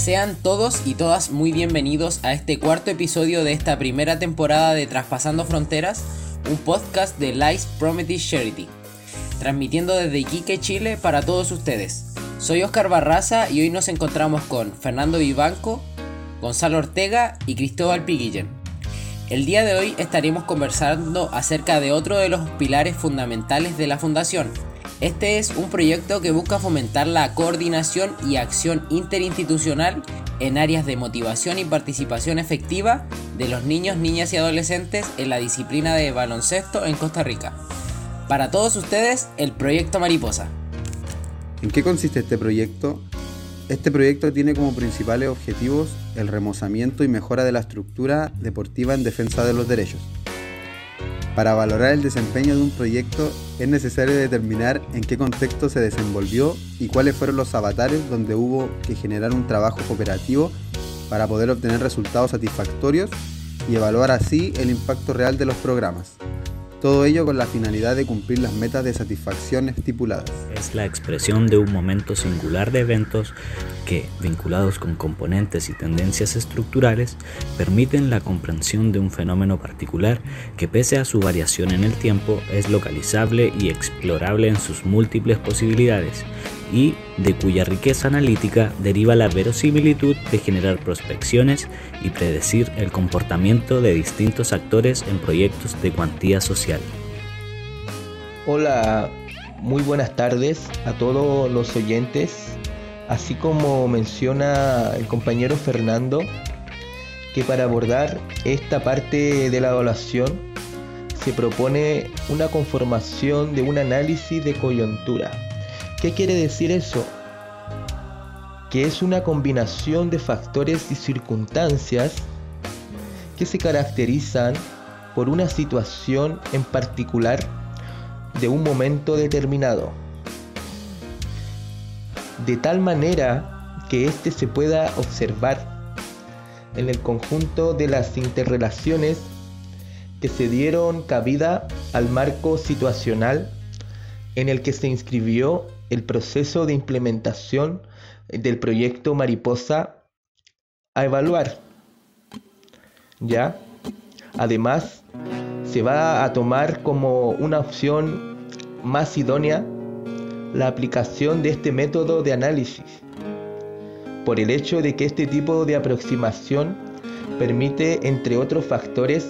Sean todos y todas muy bienvenidos a este cuarto episodio de esta primera temporada de Traspasando Fronteras, un podcast de Life Prometheus Charity, transmitiendo desde Iquique, Chile para todos ustedes. Soy Oscar Barraza y hoy nos encontramos con Fernando Vivanco, Gonzalo Ortega y Cristóbal Piguillen. El día de hoy estaremos conversando acerca de otro de los pilares fundamentales de la Fundación, este es un proyecto que busca fomentar la coordinación y acción interinstitucional en áreas de motivación y participación efectiva de los niños, niñas y adolescentes en la disciplina de baloncesto en Costa Rica. Para todos ustedes, el proyecto Mariposa. ¿En qué consiste este proyecto? Este proyecto tiene como principales objetivos el remozamiento y mejora de la estructura deportiva en defensa de los derechos para valorar el desempeño de un proyecto es necesario determinar en qué contexto se desenvolvió y cuáles fueron los avatares donde hubo que generar un trabajo cooperativo para poder obtener resultados satisfactorios y evaluar así el impacto real de los programas. Todo ello con la finalidad de cumplir las metas de satisfacción estipuladas. Es la expresión de un momento singular de eventos que, vinculados con componentes y tendencias estructurales, permiten la comprensión de un fenómeno particular que pese a su variación en el tiempo es localizable y explorable en sus múltiples posibilidades y de cuya riqueza analítica deriva la verosimilitud de generar prospecciones y predecir el comportamiento de distintos actores en proyectos de cuantía social. Hola, muy buenas tardes a todos los oyentes. Así como menciona el compañero Fernando, que para abordar esta parte de la evaluación se propone una conformación de un análisis de coyuntura ¿Qué quiere decir eso? Que es una combinación de factores y circunstancias que se caracterizan por una situación en particular de un momento determinado. De tal manera que éste se pueda observar en el conjunto de las interrelaciones que se dieron cabida al marco situacional en el que se inscribió el proceso de implementación del proyecto Mariposa a evaluar. ¿Ya? Además, se va a tomar como una opción más idónea la aplicación de este método de análisis, por el hecho de que este tipo de aproximación permite, entre otros factores,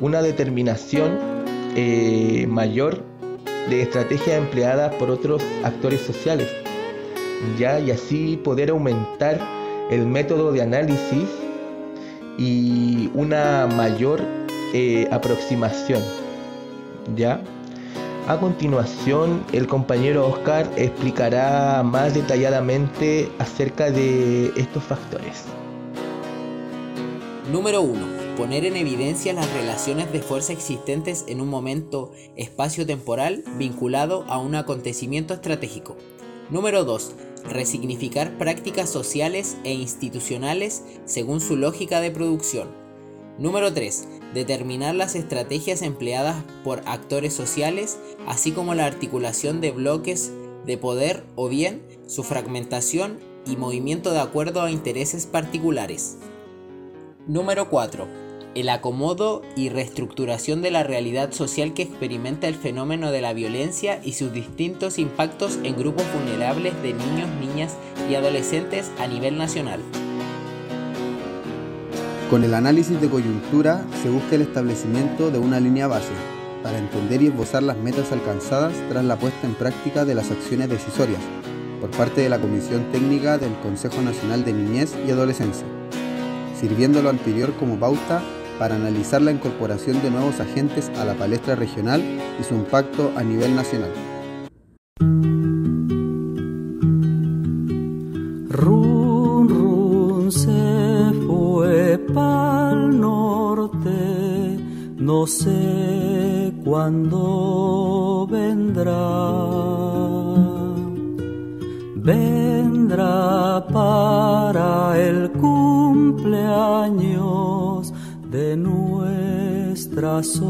una determinación eh, mayor de estrategias empleadas por otros actores sociales, ¿ya? y así poder aumentar el método de análisis y una mayor eh, aproximación. ¿ya? A continuación, el compañero Oscar explicará más detalladamente acerca de estos factores. Número 1 poner en evidencia las relaciones de fuerza existentes en un momento espacio-temporal vinculado a un acontecimiento estratégico. Número 2. Resignificar prácticas sociales e institucionales según su lógica de producción. Número 3. Determinar las estrategias empleadas por actores sociales, así como la articulación de bloques de poder o bien su fragmentación y movimiento de acuerdo a intereses particulares. Número 4 el acomodo y reestructuración de la realidad social que experimenta el fenómeno de la violencia y sus distintos impactos en grupos vulnerables de niños, niñas y adolescentes a nivel nacional. Con el análisis de coyuntura se busca el establecimiento de una línea base para entender y esbozar las metas alcanzadas tras la puesta en práctica de las acciones decisorias por parte de la Comisión Técnica del Consejo Nacional de Niñez y Adolescencia, sirviendo lo anterior como pauta para analizar la incorporación de nuevos agentes a la palestra regional y su impacto a nivel nacional. No sé cuándo vendrá. Vendrá para el cumpleaños de nuestra soledad.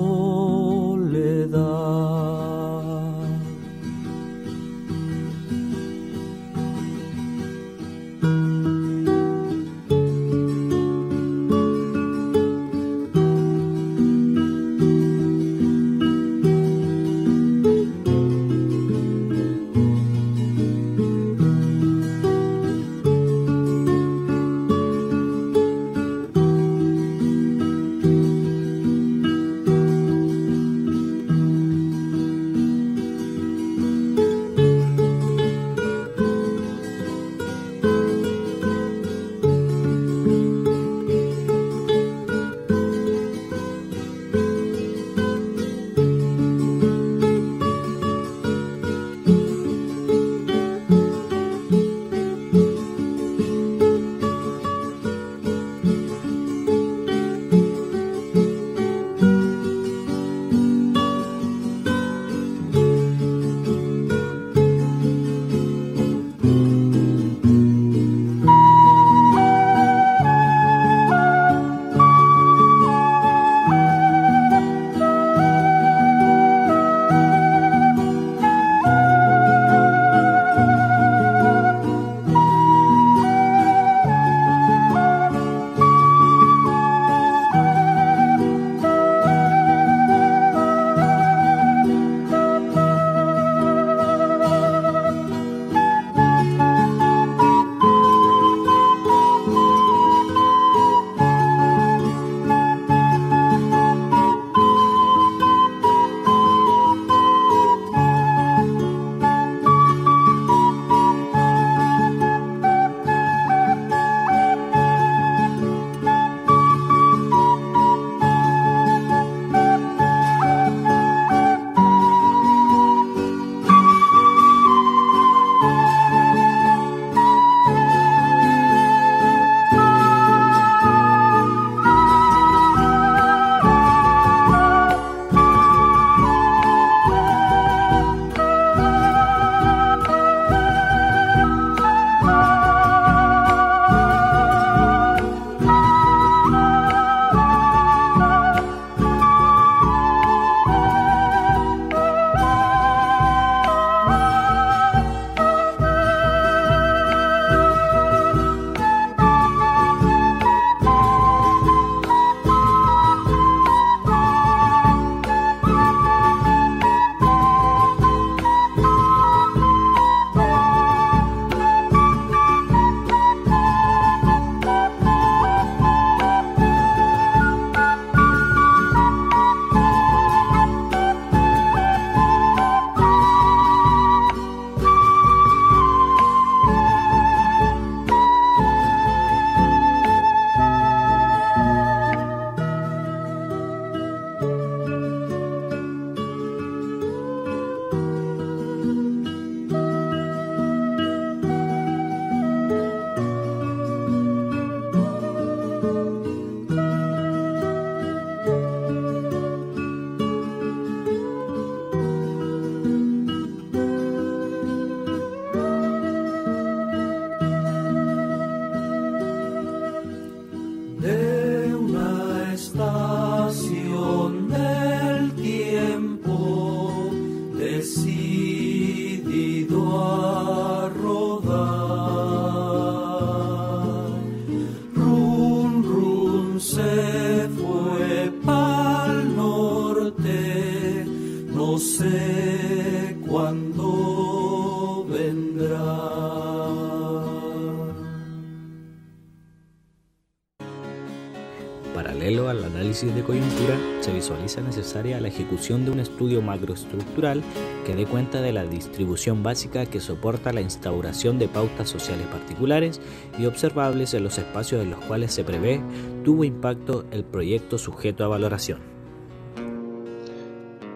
Se visualiza necesaria la ejecución de un estudio macroestructural que dé cuenta de la distribución básica que soporta la instauración de pautas sociales particulares y observables en los espacios en los cuales se prevé tuvo impacto el proyecto sujeto a valoración.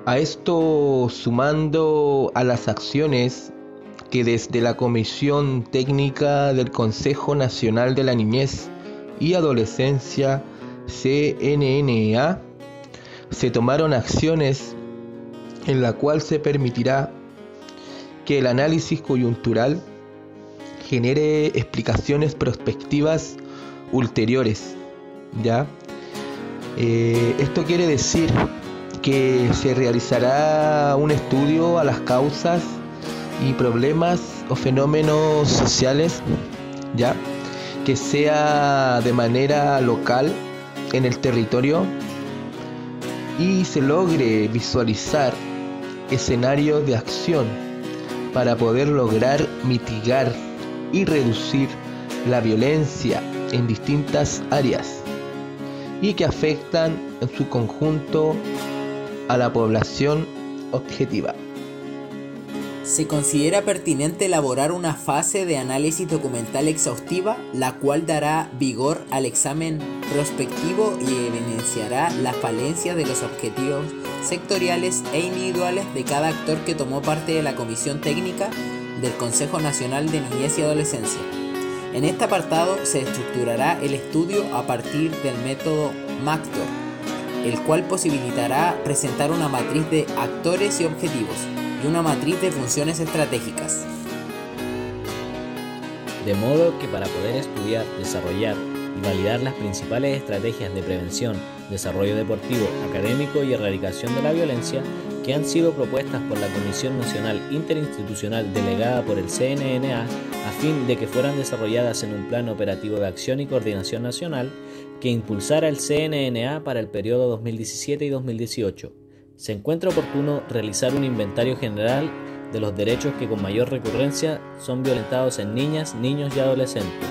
A esto sumando a las acciones que desde la Comisión Técnica del Consejo Nacional de la Niñez y Adolescencia CNNA se tomaron acciones en la cual se permitirá que el análisis coyuntural genere explicaciones prospectivas ulteriores. ¿ya? Eh, esto quiere decir que se realizará un estudio a las causas y problemas o fenómenos sociales, ¿ya? que sea de manera local en el territorio y se logre visualizar escenarios de acción para poder lograr mitigar y reducir la violencia en distintas áreas y que afectan en su conjunto a la población objetiva. Se considera pertinente elaborar una fase de análisis documental exhaustiva, la cual dará vigor al examen prospectivo y evidenciará las falencias de los objetivos sectoriales e individuales de cada actor que tomó parte de la comisión técnica del Consejo Nacional de Niñez y Adolescencia. En este apartado se estructurará el estudio a partir del método MACTOR, el cual posibilitará presentar una matriz de actores y objetivos y una matriz de funciones estratégicas. De modo que para poder estudiar, desarrollar y validar las principales estrategias de prevención, desarrollo deportivo, académico y erradicación de la violencia que han sido propuestas por la Comisión Nacional Interinstitucional delegada por el CNNA a fin de que fueran desarrolladas en un plan operativo de acción y coordinación nacional que impulsara el CNNA para el periodo 2017 y 2018 se encuentra oportuno realizar un inventario general de los derechos que con mayor recurrencia son violentados en niñas, niños y adolescentes,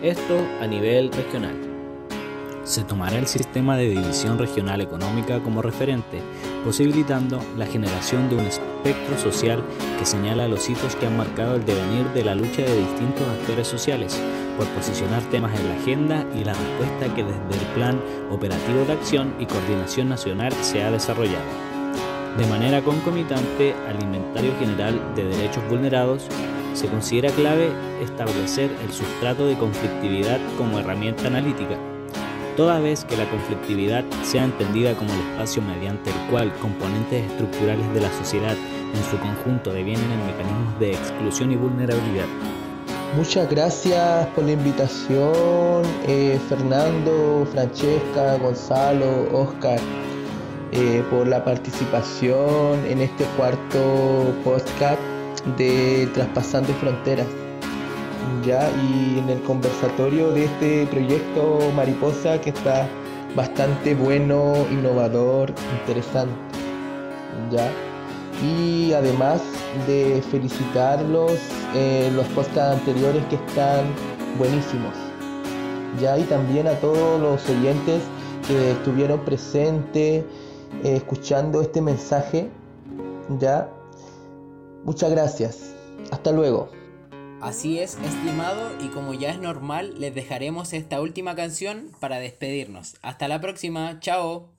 esto a nivel regional. Se tomará el sistema de división regional económica como referente, posibilitando la generación de un espectro social que señala los hitos que han marcado el devenir de la lucha de distintos actores sociales, por posicionar temas en la agenda y la respuesta que desde el Plan Operativo de Acción y Coordinación Nacional se ha desarrollado. De manera concomitante al inventario general de derechos vulnerados, se considera clave establecer el sustrato de conflictividad como herramienta analítica, toda vez que la conflictividad sea entendida como el espacio mediante el cual componentes estructurales de la sociedad en su conjunto devienen en mecanismos de exclusión y vulnerabilidad. Muchas gracias por la invitación, eh, Fernando, Francesca, Gonzalo, Oscar. Eh, por la participación en este cuarto podcast de Traspasando Fronteras. ¿ya? Y en el conversatorio de este proyecto Mariposa que está bastante bueno, innovador, interesante. ¿ya? Y además de felicitarlos eh, los podcasts anteriores que están buenísimos. ¿ya? Y también a todos los oyentes que estuvieron presentes eh, escuchando este mensaje. Ya. Muchas gracias. Hasta luego. Así es, estimado, y como ya es normal, les dejaremos esta última canción para despedirnos. Hasta la próxima, chao.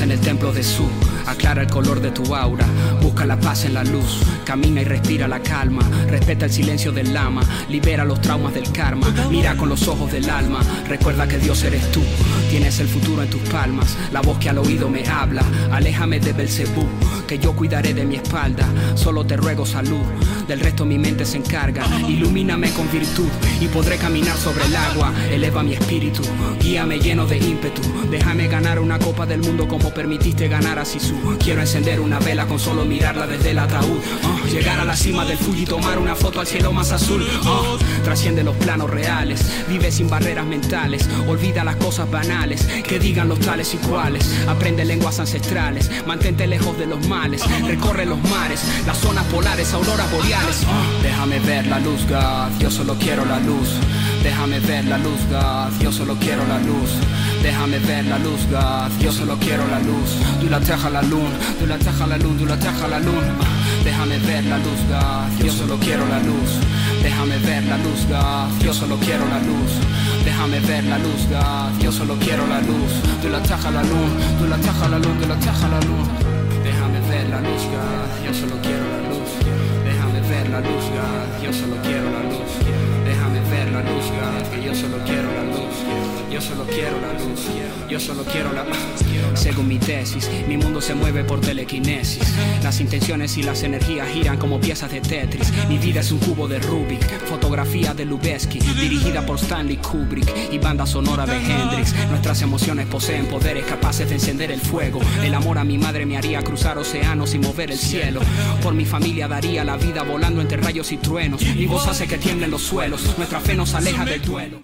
En el templo de Su, aclara el color de tu aura, busca la paz en la luz, camina y respira la calma, respeta el silencio del lama, libera los traumas del karma, mira con los ojos del alma, recuerda que Dios eres tú, tienes el futuro en tus palmas, la voz que al oído me habla, aléjame de Belcebú, que yo cuidaré de mi espalda, solo te ruego salud del resto mi mente se encarga, ilumíname con virtud y podré caminar sobre el agua, eleva mi espíritu, guíame lleno de ímpetu, déjame ganar una copa del mundo como permitiste ganar a Sisu, quiero encender una vela con solo mirarla desde el ataúd, Ah, llegar a la cima del Fuji y tomar una foto al cielo más azul, Ah, trasciende los planos reales, vive sin barreras mentales, olvida las cosas banales, que digan los tales y cuales, aprende lenguas ancestrales, mantente lejos de los males, recorre los mares, las zonas polares, auroras boreales, Ah, déjame ver la luz, God, yo solo quiero la luz, déjame ver la luz, God, yo solo quiero la luz. Déjame ver la luz, God, yo solo quiero la luz. Du la teja la luna, du la teja la luna, du la teja la luna. Ah, Déjame ver la luz, God, yo solo quiero la luz. Déjame ver la luz, God, yo solo quiero la luz. Déjame ver la luz, God, yo solo quiero la luz. Du la teja la luna, du la teja la luna, du la teja la luna. Déjame ver la luz, God, yo solo quiero la luz. La luz, God, yo solo quiero la luz. Déjame ver la luz, God, que yo solo quiero la luz. Yo solo quiero la luz, yo solo quiero la Según mi tesis, mi mundo se mueve por telequinesis. Las intenciones y las energías giran como piezas de Tetris. Mi vida es un cubo de Rubik, fotografía de Lubeski, dirigida por Stanley Kubrick y banda sonora de Hendrix. Nuestras emociones poseen poderes capaces de encender el fuego. El amor a mi madre me haría cruzar océanos y mover el cielo. Por mi familia daría la vida volando entre rayos y truenos. Mi voz hace que tiemblen los suelos. Nuestra fe nos aleja del duelo.